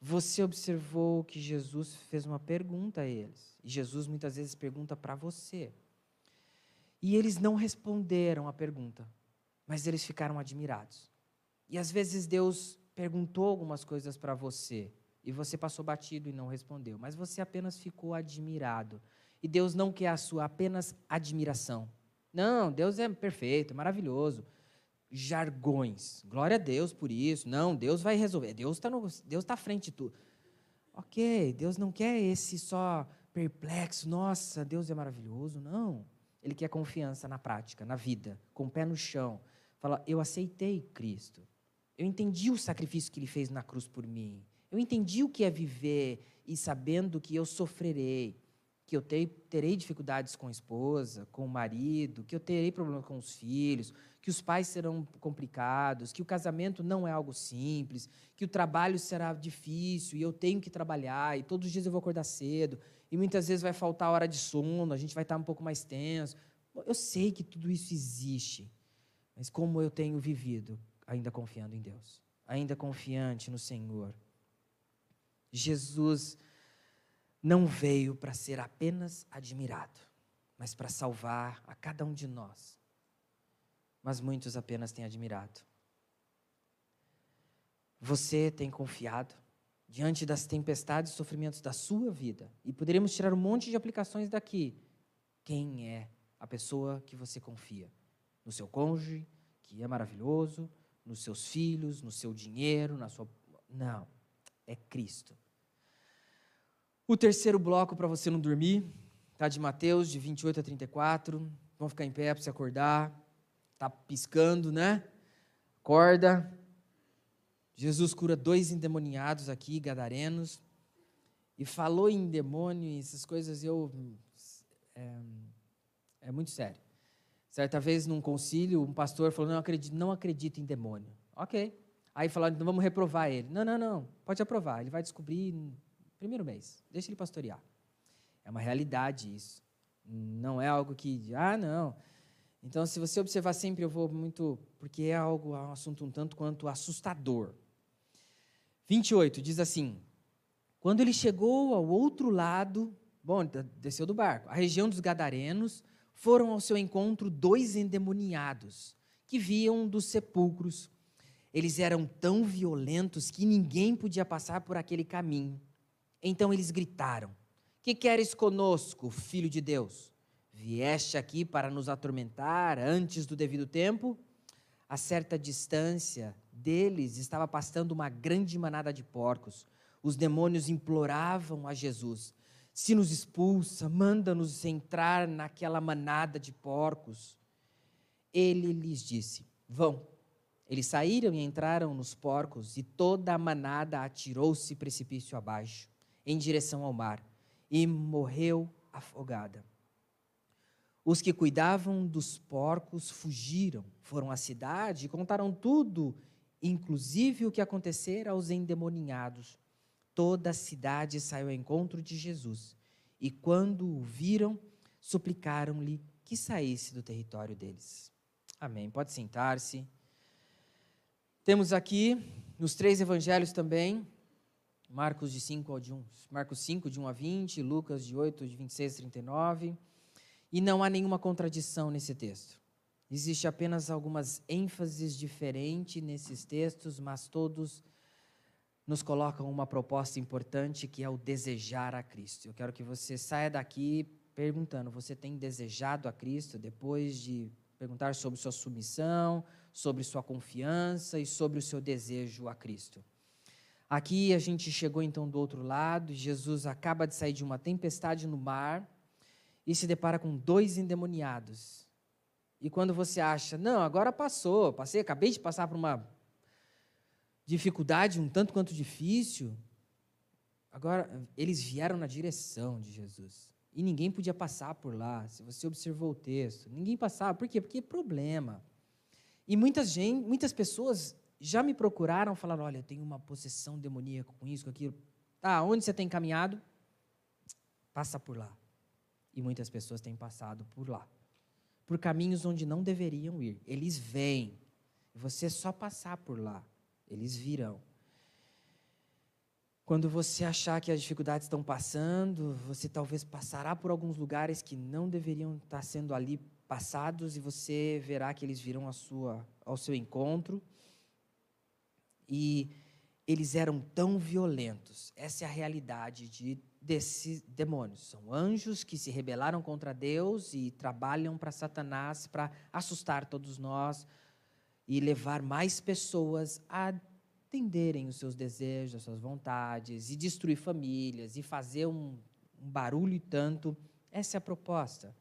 Você observou que Jesus fez uma pergunta a eles. E Jesus muitas vezes pergunta para você. E eles não responderam a pergunta, mas eles ficaram admirados. E às vezes Deus perguntou algumas coisas para você e você passou batido e não respondeu, mas você apenas ficou admirado. E Deus não quer a sua apenas admiração. Não, Deus é perfeito, maravilhoso jargões. Glória a Deus por isso. Não, Deus vai resolver. Deus está Deus tá à frente de tudo. Ok, Deus não quer esse só perplexo. Nossa, Deus é maravilhoso. Não. Ele quer confiança na prática, na vida, com o pé no chão. Fala, eu aceitei Cristo. Eu entendi o sacrifício que ele fez na cruz por mim. Eu entendi o que é viver e sabendo que eu sofrerei que eu terei dificuldades com a esposa, com o marido, que eu terei problemas com os filhos, que os pais serão complicados, que o casamento não é algo simples, que o trabalho será difícil e eu tenho que trabalhar e todos os dias eu vou acordar cedo e muitas vezes vai faltar a hora de sono, a gente vai estar um pouco mais tenso. Eu sei que tudo isso existe, mas como eu tenho vivido, ainda confiando em Deus, ainda confiante no Senhor. Jesus não veio para ser apenas admirado, mas para salvar a cada um de nós. Mas muitos apenas têm admirado. Você tem confiado diante das tempestades e sofrimentos da sua vida, e poderíamos tirar um monte de aplicações daqui, quem é a pessoa que você confia. No seu cônjuge, que é maravilhoso, nos seus filhos, no seu dinheiro, na sua. Não, é Cristo. O terceiro bloco para você não dormir, tá de Mateus, de 28 a 34. Vamos ficar em pé para você acordar. Tá piscando, né? Acorda. Jesus cura dois endemoniados aqui, gadarenos, e falou em demônio, essas coisas eu é, é muito sério. Certa vez, num concílio, um pastor falou: não acredito, não acredito em demônio. Ok. Aí falaram: então vamos reprovar ele. Não, não, não. Pode aprovar. Ele vai descobrir no primeiro mês. Deixa ele pastorear. É uma realidade isso. Não é algo que, ah, não. Então, se você observar sempre, eu vou muito. Porque é algo, é um assunto um tanto quanto assustador. 28 diz assim: Quando ele chegou ao outro lado, bom, desceu do barco, a região dos Gadarenos, foram ao seu encontro dois endemoniados que viam dos sepulcros. Eles eram tão violentos que ninguém podia passar por aquele caminho. Então eles gritaram: Que queres conosco, filho de Deus? Vieste aqui para nos atormentar antes do devido tempo? A certa distância deles estava pastando uma grande manada de porcos. Os demônios imploravam a Jesus: se nos expulsa, manda-nos entrar naquela manada de porcos. Ele lhes disse: Vão. Eles saíram e entraram nos porcos, e toda a manada atirou-se precipício abaixo, em direção ao mar, e morreu afogada. Os que cuidavam dos porcos fugiram, foram à cidade e contaram tudo, inclusive o que acontecera aos endemoniados toda a cidade saiu ao encontro de Jesus. E quando o viram, suplicaram-lhe que saísse do território deles. Amém. Pode sentar-se. Temos aqui nos três evangelhos também, Marcos de 5 de 1, Marcos 5 de 1 a 20, Lucas de 8 de 26 a 39, e não há nenhuma contradição nesse texto. Existe apenas algumas ênfases diferentes nesses textos, mas todos nos colocam uma proposta importante que é o desejar a Cristo. Eu quero que você saia daqui perguntando: você tem desejado a Cristo depois de perguntar sobre sua submissão, sobre sua confiança e sobre o seu desejo a Cristo? Aqui a gente chegou então do outro lado, Jesus acaba de sair de uma tempestade no mar e se depara com dois endemoniados. E quando você acha, não, agora passou, passei, acabei de passar por uma dificuldade um tanto quanto difícil. Agora, eles vieram na direção de Jesus. E ninguém podia passar por lá, se você observou o texto. Ninguém passava. Por quê? Porque é problema. E muitas, gente, muitas pessoas já me procuraram, falaram: olha, eu tenho uma possessão demoníaca com isso, com aquilo. Tá, onde você tem caminhado? Passa por lá. E muitas pessoas têm passado por lá. Por caminhos onde não deveriam ir. Eles vêm. Você é só passar por lá eles virão. Quando você achar que as dificuldades estão passando, você talvez passará por alguns lugares que não deveriam estar sendo ali passados e você verá que eles virão sua, ao seu encontro. E eles eram tão violentos. Essa é a realidade de, desses demônios. São anjos que se rebelaram contra Deus e trabalham para Satanás para assustar todos nós, e levar mais pessoas a atenderem os seus desejos, as suas vontades, e destruir famílias, e fazer um, um barulho e tanto. Essa é a proposta.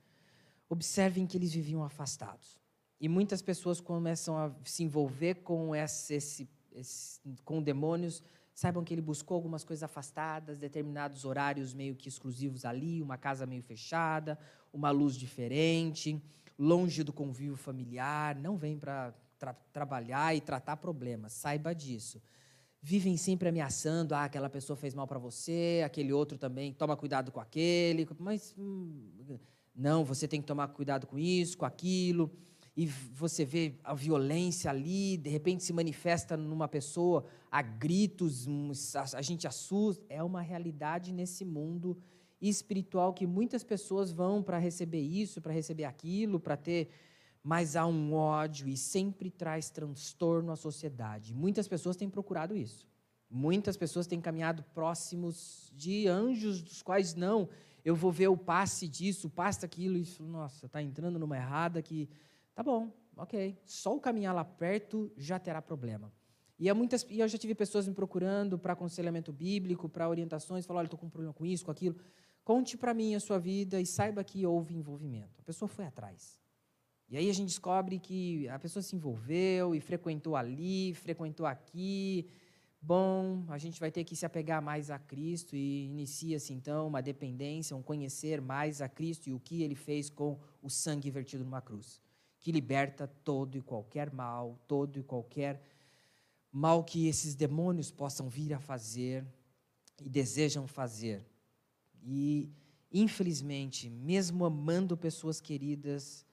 Observem que eles viviam afastados. E muitas pessoas começam a se envolver com, esse, esse, esse, com demônios. Saibam que ele buscou algumas coisas afastadas, determinados horários meio que exclusivos ali, uma casa meio fechada, uma luz diferente, longe do convívio familiar. Não vem para tra trabalhar e tratar problemas, saiba disso. Vivem sempre ameaçando, ah, aquela pessoa fez mal para você, aquele outro também, toma cuidado com aquele, mas hum, não, você tem que tomar cuidado com isso, com aquilo. E você vê a violência ali, de repente se manifesta numa pessoa a gritos, a gente assusta. É uma realidade nesse mundo espiritual que muitas pessoas vão para receber isso, para receber aquilo, para ter mas há um ódio e sempre traz transtorno à sociedade. Muitas pessoas têm procurado isso. Muitas pessoas têm caminhado próximos de anjos dos quais não. eu vou ver o passe disso, o passe daquilo, e nossa, está entrando numa errada que. Tá bom, ok. Só o caminhar lá perto já terá problema. E, muitas, e eu já tive pessoas me procurando para aconselhamento bíblico, para orientações, falar, olha, estou com um problema com isso, com aquilo. Conte para mim a sua vida e saiba que houve envolvimento. A pessoa foi atrás. E aí a gente descobre que a pessoa se envolveu e frequentou ali, frequentou aqui. Bom, a gente vai ter que se apegar mais a Cristo e inicia-se então uma dependência, um conhecer mais a Cristo e o que ele fez com o sangue vertido numa cruz, que liberta todo e qualquer mal, todo e qualquer mal que esses demônios possam vir a fazer e desejam fazer. E infelizmente, mesmo amando pessoas queridas,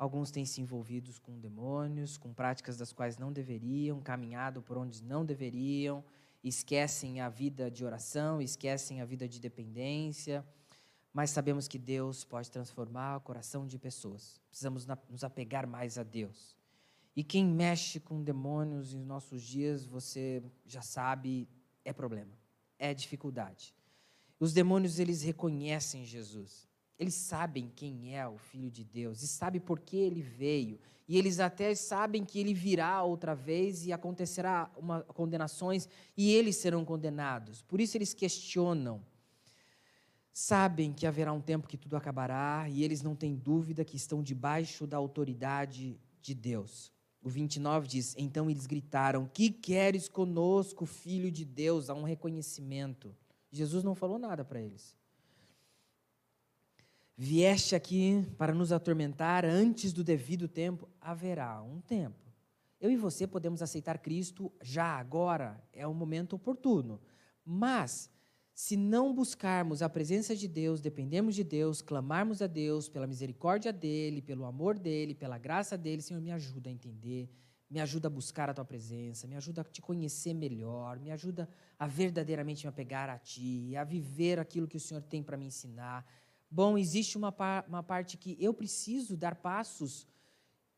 Alguns têm se envolvido com demônios, com práticas das quais não deveriam, caminhado por onde não deveriam, esquecem a vida de oração, esquecem a vida de dependência. Mas sabemos que Deus pode transformar o coração de pessoas. Precisamos nos apegar mais a Deus. E quem mexe com demônios em nossos dias, você já sabe, é problema, é dificuldade. Os demônios, eles reconhecem Jesus. Eles sabem quem é o Filho de Deus e sabem por que ele veio. E eles até sabem que ele virá outra vez e acontecerá uma, condenações e eles serão condenados. Por isso eles questionam. Sabem que haverá um tempo que tudo acabará e eles não têm dúvida que estão debaixo da autoridade de Deus. O 29 diz: Então eles gritaram: Que queres conosco, filho de Deus? Há um reconhecimento. Jesus não falou nada para eles. Vieste aqui para nos atormentar antes do devido tempo, haverá um tempo. Eu e você podemos aceitar Cristo já agora, é o momento oportuno. Mas, se não buscarmos a presença de Deus, dependemos de Deus, clamarmos a Deus pela misericórdia dEle, pelo amor dEle, pela graça dEle, Senhor, me ajuda a entender, me ajuda a buscar a Tua presença, me ajuda a Te conhecer melhor, me ajuda a verdadeiramente me apegar a Ti, a viver aquilo que o Senhor tem para me ensinar. Bom, existe uma, uma parte que eu preciso dar passos,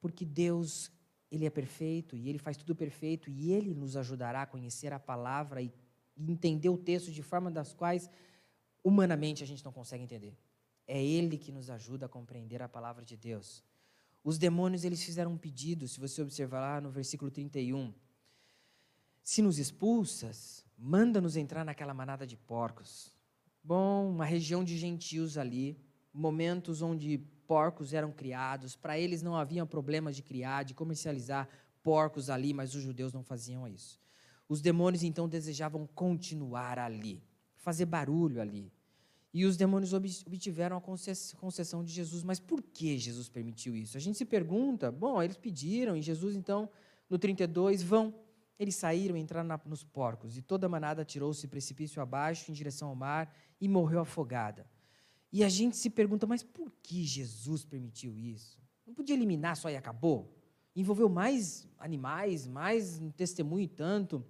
porque Deus, Ele é perfeito e Ele faz tudo perfeito e Ele nos ajudará a conhecer a palavra e entender o texto de forma das quais humanamente a gente não consegue entender. É Ele que nos ajuda a compreender a palavra de Deus. Os demônios, eles fizeram um pedido, se você observar lá no versículo 31. Se nos expulsas, manda-nos entrar naquela manada de porcos. Bom, uma região de gentios ali, momentos onde porcos eram criados, para eles não havia problema de criar, de comercializar porcos ali, mas os judeus não faziam isso. Os demônios então desejavam continuar ali, fazer barulho ali. E os demônios obtiveram a concessão de Jesus. Mas por que Jesus permitiu isso? A gente se pergunta, bom, eles pediram, e Jesus então, no 32, vão. Eles saíram e entraram na, nos porcos, e toda a manada tirou-se precipício abaixo em direção ao mar e morreu afogada. E a gente se pergunta, mas por que Jesus permitiu isso? Não podia eliminar só e acabou? Envolveu mais animais, mais um testemunho e tanto.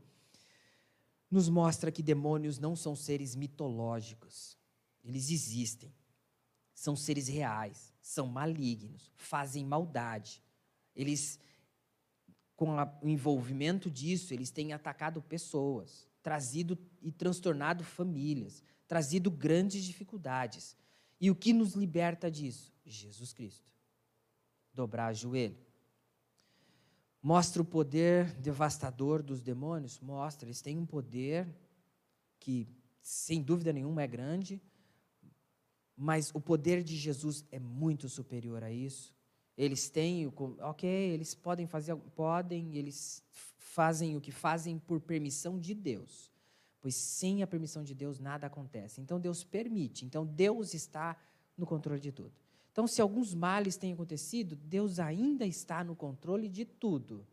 Nos mostra que demônios não são seres mitológicos. Eles existem. São seres reais, são malignos, fazem maldade. Eles com o envolvimento disso, eles têm atacado pessoas, trazido e transtornado famílias, trazido grandes dificuldades. E o que nos liberta disso? Jesus Cristo. Dobrar joelho. Mostra o poder devastador dos demônios? Mostra, eles têm um poder que, sem dúvida nenhuma, é grande, mas o poder de Jesus é muito superior a isso. Eles têm, ok, eles podem fazer, podem, eles fazem o que fazem por permissão de Deus. Pois sem a permissão de Deus nada acontece. Então Deus permite. Então Deus está no controle de tudo. Então, se alguns males têm acontecido, Deus ainda está no controle de tudo.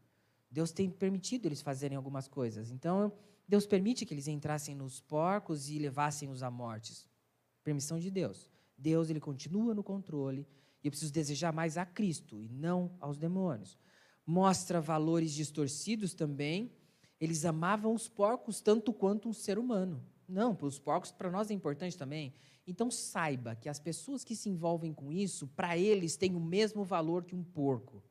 Deus tem permitido eles fazerem algumas coisas. Então, Deus permite que eles entrassem nos porcos e levassem-os à morte. Permissão de Deus. Deus ele continua no controle e eu preciso desejar mais a Cristo e não aos demônios. Mostra valores distorcidos também. Eles amavam os porcos tanto quanto um ser humano. Não, os porcos para nós é importante também. Então saiba que as pessoas que se envolvem com isso, para eles tem o mesmo valor que um porco.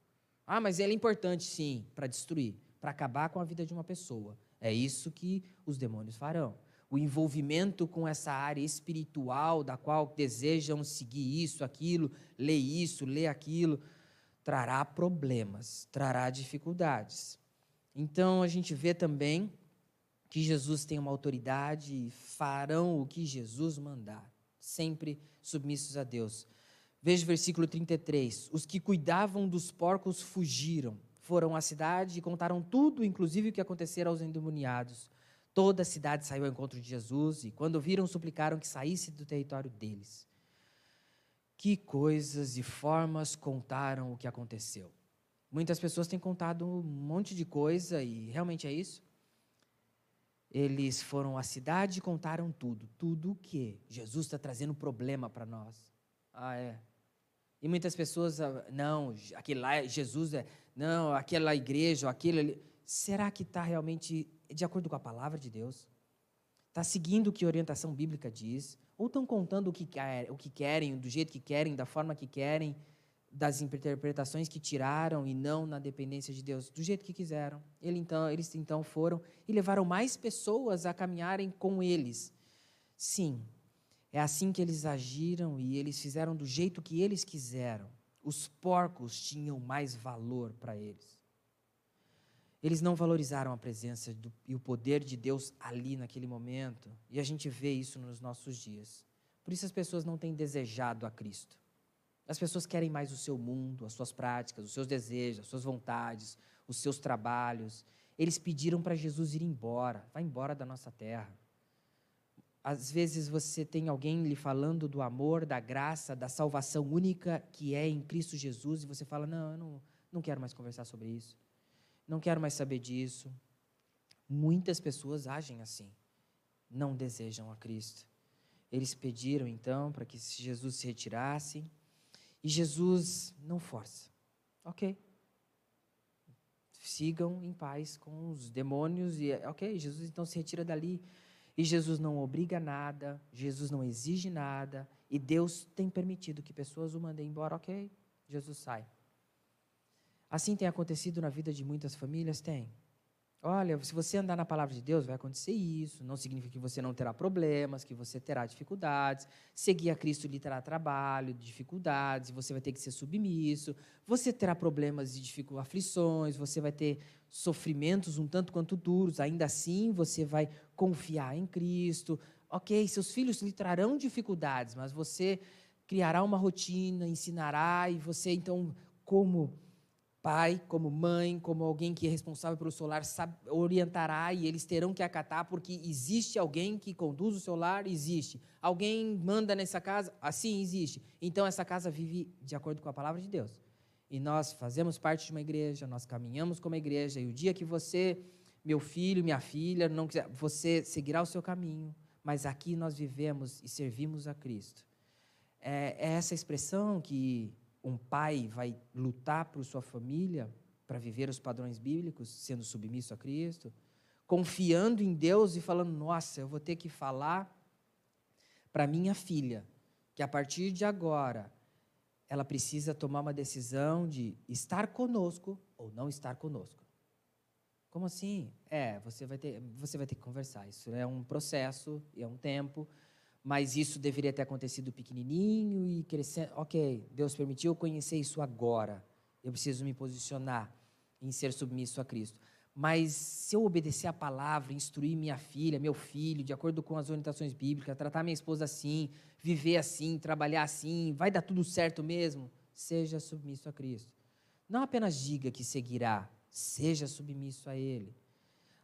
Ah, mas ele é importante sim, para destruir, para acabar com a vida de uma pessoa. É isso que os demônios farão. o envolvimento com essa área espiritual, da qual desejam seguir isso, aquilo, ler isso, ler aquilo, trará problemas, trará dificuldades. Então a gente vê também que Jesus tem uma autoridade e farão o que Jesus mandar, sempre submissos a Deus. Veja o versículo 33. Os que cuidavam dos porcos fugiram, foram à cidade e contaram tudo, inclusive o que acontecera aos endemoniados. Toda a cidade saiu ao encontro de Jesus e, quando viram, suplicaram que saísse do território deles. Que coisas e formas contaram o que aconteceu. Muitas pessoas têm contado um monte de coisa e realmente é isso. Eles foram à cidade e contaram tudo. Tudo o que? Jesus está trazendo problema para nós. Ah, é. E muitas pessoas, ah, não, aquele lá, Jesus é, não, aquela igreja, aquele ali. Será que está realmente de acordo com a palavra de Deus? Está seguindo o que a orientação bíblica diz? Ou estão contando o que, quer, o que querem, do jeito que querem, da forma que querem? Das interpretações que tiraram e não na dependência de Deus, do jeito que quiseram. Ele, então, eles então foram e levaram mais pessoas a caminharem com eles. Sim, é assim que eles agiram e eles fizeram do jeito que eles quiseram. Os porcos tinham mais valor para eles. Eles não valorizaram a presença do, e o poder de Deus ali naquele momento. E a gente vê isso nos nossos dias. Por isso as pessoas não têm desejado a Cristo. As pessoas querem mais o seu mundo, as suas práticas, os seus desejos, as suas vontades, os seus trabalhos. Eles pediram para Jesus ir embora, vai embora da nossa terra. Às vezes você tem alguém lhe falando do amor, da graça, da salvação única que é em Cristo Jesus, e você fala: Não, eu não, não quero mais conversar sobre isso, não quero mais saber disso. Muitas pessoas agem assim, não desejam a Cristo. Eles pediram então para que Jesus se retirasse, e Jesus não força. Ok. Sigam em paz com os demônios e ok, Jesus então se retira dali. E Jesus não obriga nada, Jesus não exige nada, e Deus tem permitido que pessoas o mandem embora, ok, Jesus sai. Assim tem acontecido na vida de muitas famílias? Tem. Olha, se você andar na palavra de Deus, vai acontecer isso. Não significa que você não terá problemas, que você terá dificuldades. Seguir a Cristo lhe terá trabalho, dificuldades, você vai ter que ser submisso. Você terá problemas e aflições, você vai ter sofrimentos um tanto quanto duros. Ainda assim, você vai confiar em Cristo. Ok, seus filhos lhe trarão dificuldades, mas você criará uma rotina, ensinará, e você, então, como pai, como mãe, como alguém que é responsável pelo celular, sabe, orientará e eles terão que acatar, porque existe alguém que conduz o celular, existe. Alguém manda nessa casa, assim existe. Então essa casa vive de acordo com a palavra de Deus. E nós fazemos parte de uma igreja, nós caminhamos como igreja, e o dia que você, meu filho, minha filha, não quiser, você seguirá o seu caminho, mas aqui nós vivemos e servimos a Cristo. É, é essa expressão que um pai vai lutar por sua família para viver os padrões bíblicos, sendo submisso a Cristo, confiando em Deus e falando: nossa, eu vou ter que falar para minha filha que a partir de agora ela precisa tomar uma decisão de estar conosco ou não estar conosco. Como assim? É, você vai ter, você vai ter que conversar. Isso é um processo, é um tempo mas isso deveria ter acontecido pequenininho e crescendo. Ok, Deus permitiu eu conhecer isso agora. Eu preciso me posicionar em ser submisso a Cristo. Mas se eu obedecer a palavra, instruir minha filha, meu filho, de acordo com as orientações bíblicas, tratar minha esposa assim, viver assim, trabalhar assim, vai dar tudo certo mesmo? Seja submisso a Cristo. Não apenas diga que seguirá, seja submisso a Ele.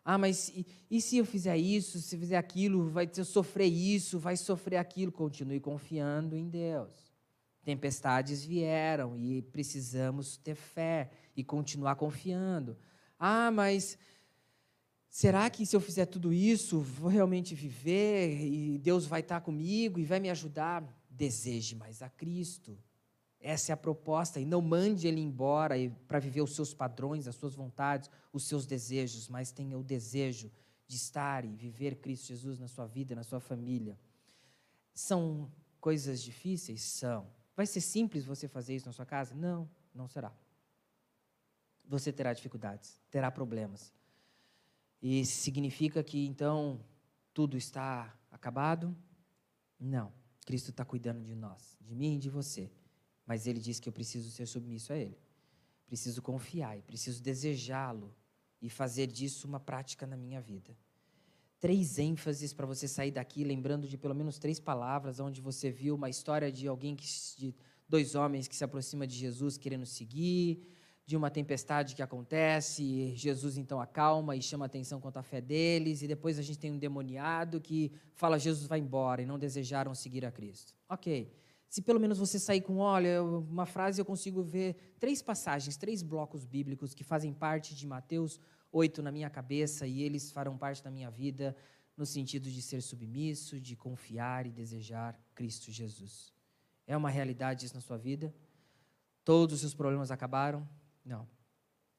Ah, mas e, e, se eu fizer isso, se fizer aquilo, vai eu sofrer isso, vai sofrer aquilo. Continue confiando em Deus. Tempestades vieram e precisamos ter fé e continuar confiando. Ah, mas será que se eu fizer tudo isso, vou realmente viver e Deus vai estar comigo e vai me ajudar? Deseje mais a Cristo. Essa é a proposta. E não mande ele embora para viver os seus padrões, as suas vontades, os seus desejos, mas tenha o desejo de estar e viver Cristo Jesus na sua vida, na sua família. São coisas difíceis? São. Vai ser simples você fazer isso na sua casa? Não, não será. Você terá dificuldades, terá problemas. E significa que então tudo está acabado? Não. Cristo está cuidando de nós, de mim e de você. Mas Ele diz que eu preciso ser submisso a Ele. Preciso confiar e preciso desejá-lo e fazer disso uma prática na minha vida. Três ênfases para você sair daqui lembrando de pelo menos três palavras, onde você viu uma história de alguém que, de dois homens que se aproxima de Jesus querendo seguir, de uma tempestade que acontece, Jesus então acalma e chama atenção quanto à fé deles, e depois a gente tem um demoniado que fala Jesus vai embora e não desejaram seguir a Cristo. Ok. Se pelo menos você sair com, olha, uma frase eu consigo ver três passagens, três blocos bíblicos que fazem parte de Mateus 8 na minha cabeça e eles farão parte da minha vida no sentido de ser submisso, de confiar e desejar Cristo Jesus. É uma realidade isso na sua vida? Todos os seus problemas acabaram? Não.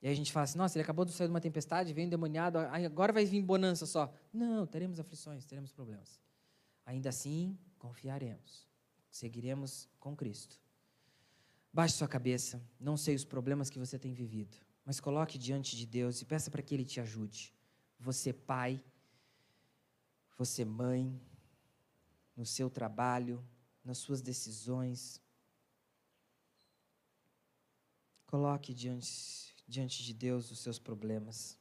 E aí a gente fala assim, nossa, ele acabou de sair de uma tempestade, veio endemoniado, agora vai vir bonança só. Não, teremos aflições, teremos problemas. Ainda assim, confiaremos. Seguiremos com Cristo. Baixe sua cabeça, não sei os problemas que você tem vivido, mas coloque diante de Deus e peça para que Ele te ajude. Você, pai, você, mãe, no seu trabalho, nas suas decisões, Coloque diante, diante de Deus os seus problemas.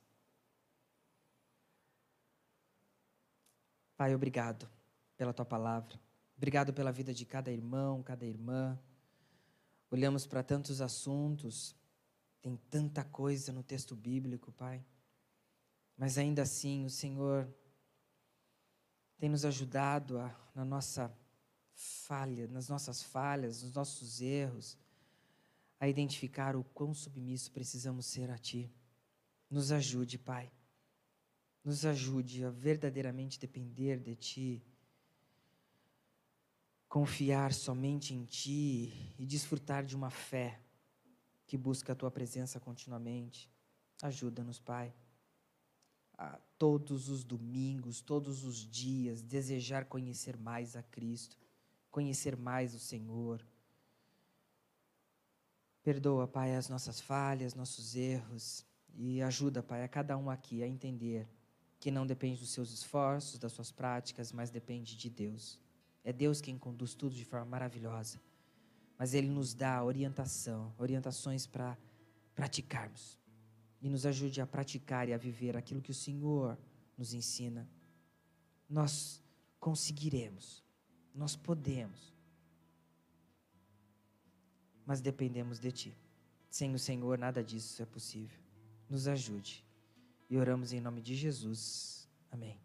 Pai, obrigado pela tua palavra. Obrigado pela vida de cada irmão, cada irmã. Olhamos para tantos assuntos, tem tanta coisa no texto bíblico, Pai. Mas ainda assim, o Senhor tem nos ajudado a, na nossa falha, nas nossas falhas, nos nossos erros a identificar o quão submisso precisamos ser a Ti. Nos ajude, Pai. Nos ajude a verdadeiramente depender de Ti. Confiar somente em Ti e desfrutar de uma fé que busca a Tua presença continuamente. Ajuda-nos, Pai. A todos os domingos, todos os dias, desejar conhecer mais a Cristo, conhecer mais o Senhor Perdoa, Pai, as nossas falhas, nossos erros e ajuda, Pai, a cada um aqui a entender que não depende dos seus esforços, das suas práticas, mas depende de Deus. É Deus quem conduz tudo de forma maravilhosa. Mas Ele nos dá orientação, orientações para praticarmos. E nos ajude a praticar e a viver aquilo que o Senhor nos ensina. Nós conseguiremos, nós podemos mas dependemos de Ti. Sem o Senhor, nada disso é possível. Nos ajude. E oramos em nome de Jesus. Amém.